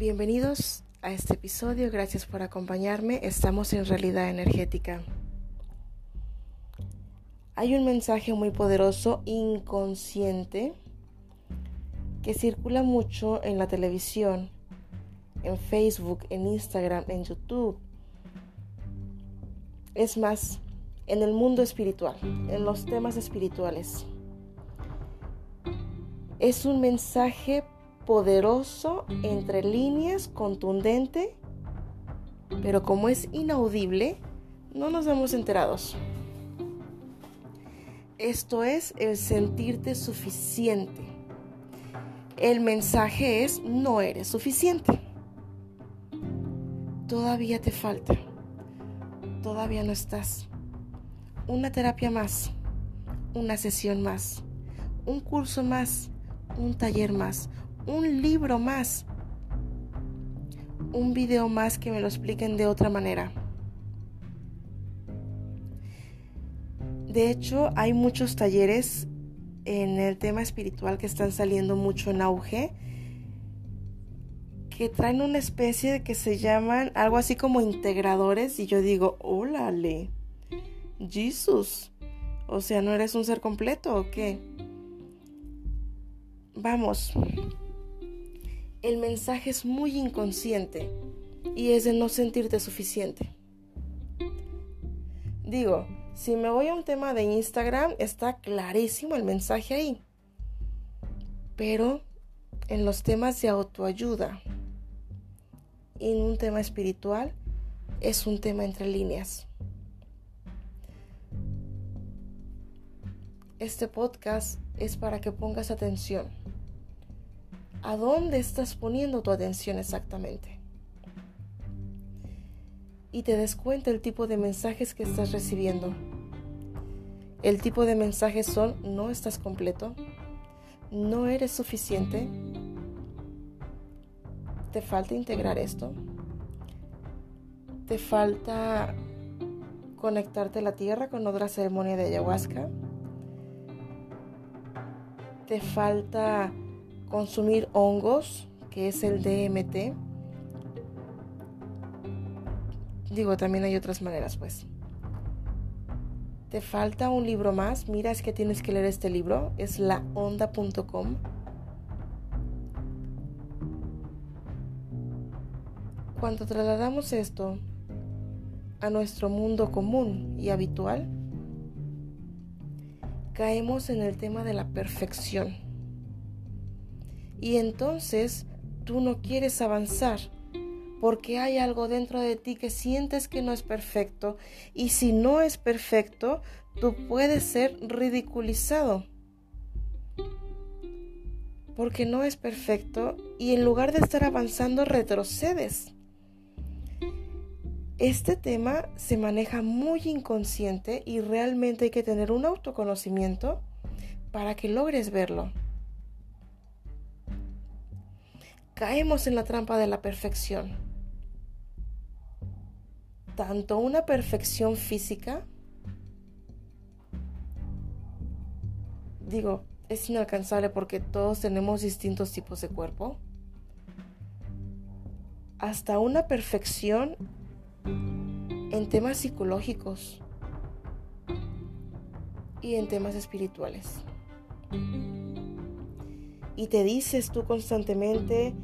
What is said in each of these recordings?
Bienvenidos a este episodio, gracias por acompañarme. Estamos en realidad energética. Hay un mensaje muy poderoso, inconsciente, que circula mucho en la televisión, en Facebook, en Instagram, en YouTube. Es más, en el mundo espiritual, en los temas espirituales. Es un mensaje poderoso, entre líneas, contundente, pero como es inaudible, no nos vemos enterados. Esto es el sentirte suficiente. El mensaje es no eres suficiente. Todavía te falta. Todavía no estás. Una terapia más. Una sesión más. Un curso más. Un taller más un libro más, un video más que me lo expliquen de otra manera. De hecho, hay muchos talleres en el tema espiritual que están saliendo mucho en auge que traen una especie de que se llaman algo así como integradores y yo digo, órale, Jesús, o sea, ¿no eres un ser completo o qué? Vamos, el mensaje es muy inconsciente y es de no sentirte suficiente. Digo, si me voy a un tema de Instagram, está clarísimo el mensaje ahí. Pero en los temas de autoayuda y en un tema espiritual, es un tema entre líneas. Este podcast es para que pongas atención ¿A dónde estás poniendo tu atención exactamente? Y te des cuenta el tipo de mensajes que estás recibiendo. El tipo de mensajes son no estás completo, no eres suficiente, te falta integrar esto, te falta conectarte a la tierra con otra ceremonia de ayahuasca, te falta consumir hongos, que es el DMT. Digo, también hay otras maneras, pues. ¿Te falta un libro más? Mira, es que tienes que leer este libro. Es laonda.com. Cuando trasladamos esto a nuestro mundo común y habitual, caemos en el tema de la perfección y entonces tú no quieres avanzar porque hay algo dentro de ti que sientes que no es perfecto y si no es perfecto, tú puedes ser ridiculizado. Porque no es perfecto y en lugar de estar avanzando retrocedes. Este tema se maneja muy inconsciente y realmente hay que tener un autoconocimiento para que logres verlo. Caemos en la trampa de la perfección. Tanto una perfección física, digo, es inalcanzable porque todos tenemos distintos tipos de cuerpo, hasta una perfección en temas psicológicos y en temas espirituales. Y te dices tú constantemente,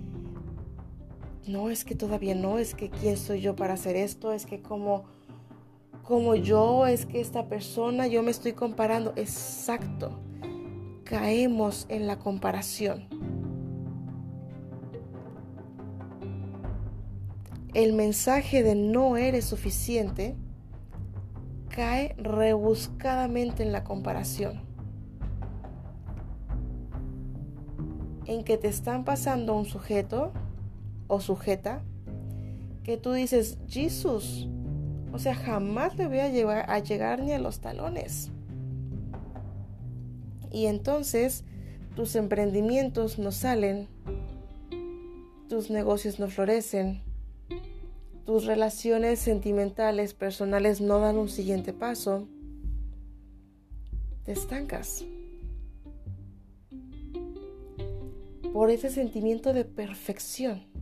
no, es que todavía no, es que quién soy yo para hacer esto, es que como, como yo, es que esta persona, yo me estoy comparando. Exacto, caemos en la comparación. El mensaje de no eres suficiente cae rebuscadamente en la comparación. En que te están pasando un sujeto o sujeta que tú dices, Jesús, o sea, jamás le voy a, llevar, a llegar ni a los talones. Y entonces tus emprendimientos no salen, tus negocios no florecen, tus relaciones sentimentales, personales no dan un siguiente paso, te estancas. Por ese sentimiento de perfección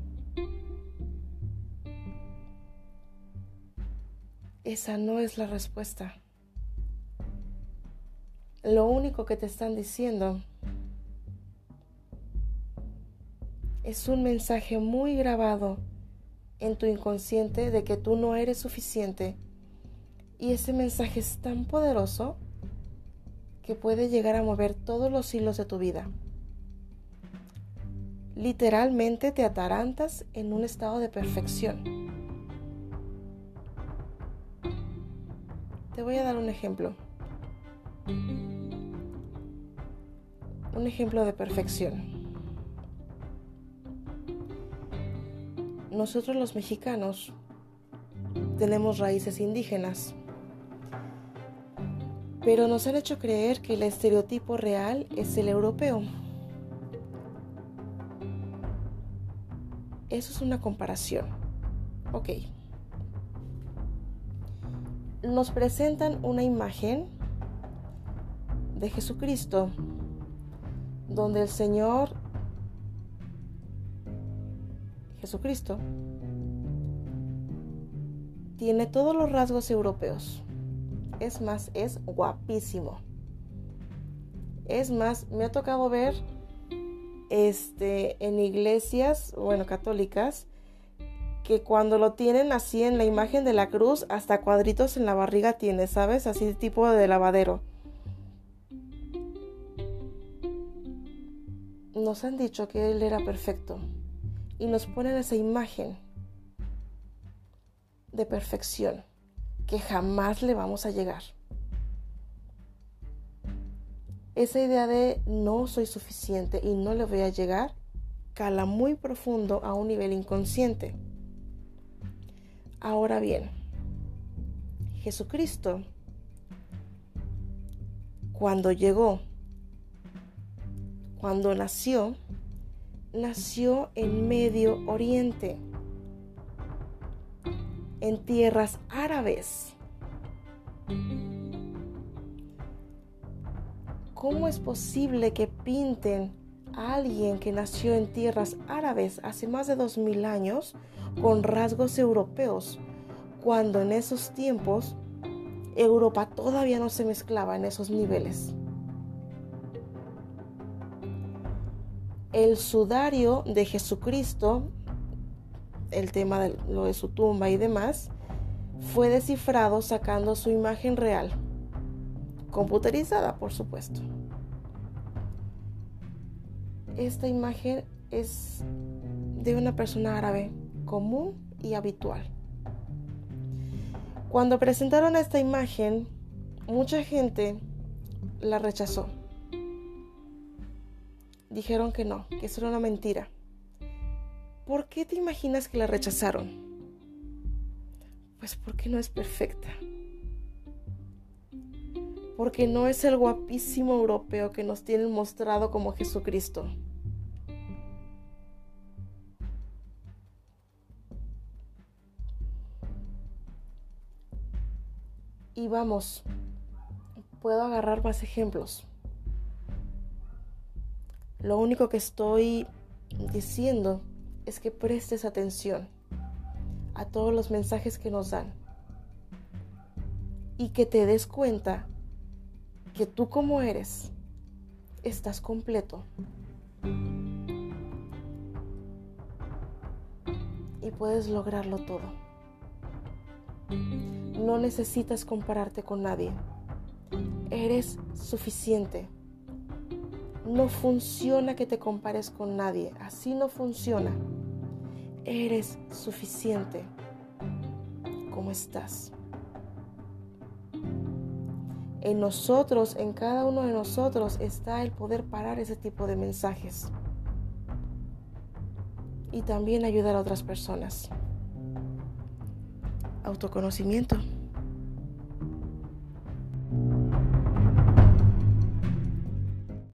esa no es la respuesta. Lo único que te están diciendo es un mensaje muy grabado en tu inconsciente de que tú no eres suficiente. Y ese mensaje es tan poderoso que puede llegar a mover todos los hilos de tu vida. Literalmente te atarantas en un estado de perfección. Te voy a dar un ejemplo. Un ejemplo de perfección. Nosotros los mexicanos tenemos raíces indígenas, pero nos han hecho creer que el estereotipo real es el europeo. Eso es una comparación. Ok. Nos presentan una imagen de Jesucristo donde el Señor Jesucristo tiene todos los rasgos europeos. Es más, es guapísimo. Es más, me ha tocado ver este en iglesias, bueno, católicas, que cuando lo tienen así en la imagen de la cruz, hasta cuadritos en la barriga tiene, ¿sabes? Así tipo de lavadero. Nos han dicho que él era perfecto y nos ponen esa imagen de perfección que jamás le vamos a llegar. Esa idea de no soy suficiente y no le voy a llegar cala muy profundo a un nivel inconsciente. Ahora bien, Jesucristo, cuando llegó, cuando nació, nació en Medio Oriente, en tierras árabes. ¿Cómo es posible que pinten a alguien que nació en tierras árabes hace más de dos mil años con rasgos europeos, cuando en esos tiempos Europa todavía no se mezclaba en esos niveles? el sudario de Jesucristo, el tema de lo de su tumba y demás, fue descifrado sacando su imagen real, computerizada por supuesto. Esta imagen es de una persona árabe común y habitual. Cuando presentaron esta imagen, mucha gente la rechazó dijeron que no, que eso era una mentira. ¿Por qué te imaginas que la rechazaron? Pues porque no es perfecta. Porque no es el guapísimo europeo que nos tienen mostrado como Jesucristo. Y vamos, puedo agarrar más ejemplos. Lo único que estoy diciendo es que prestes atención a todos los mensajes que nos dan y que te des cuenta que tú como eres estás completo y puedes lograrlo todo. No necesitas compararte con nadie. Eres suficiente. No funciona que te compares con nadie. Así no funciona. Eres suficiente como estás. En nosotros, en cada uno de nosotros está el poder parar ese tipo de mensajes. Y también ayudar a otras personas. Autoconocimiento.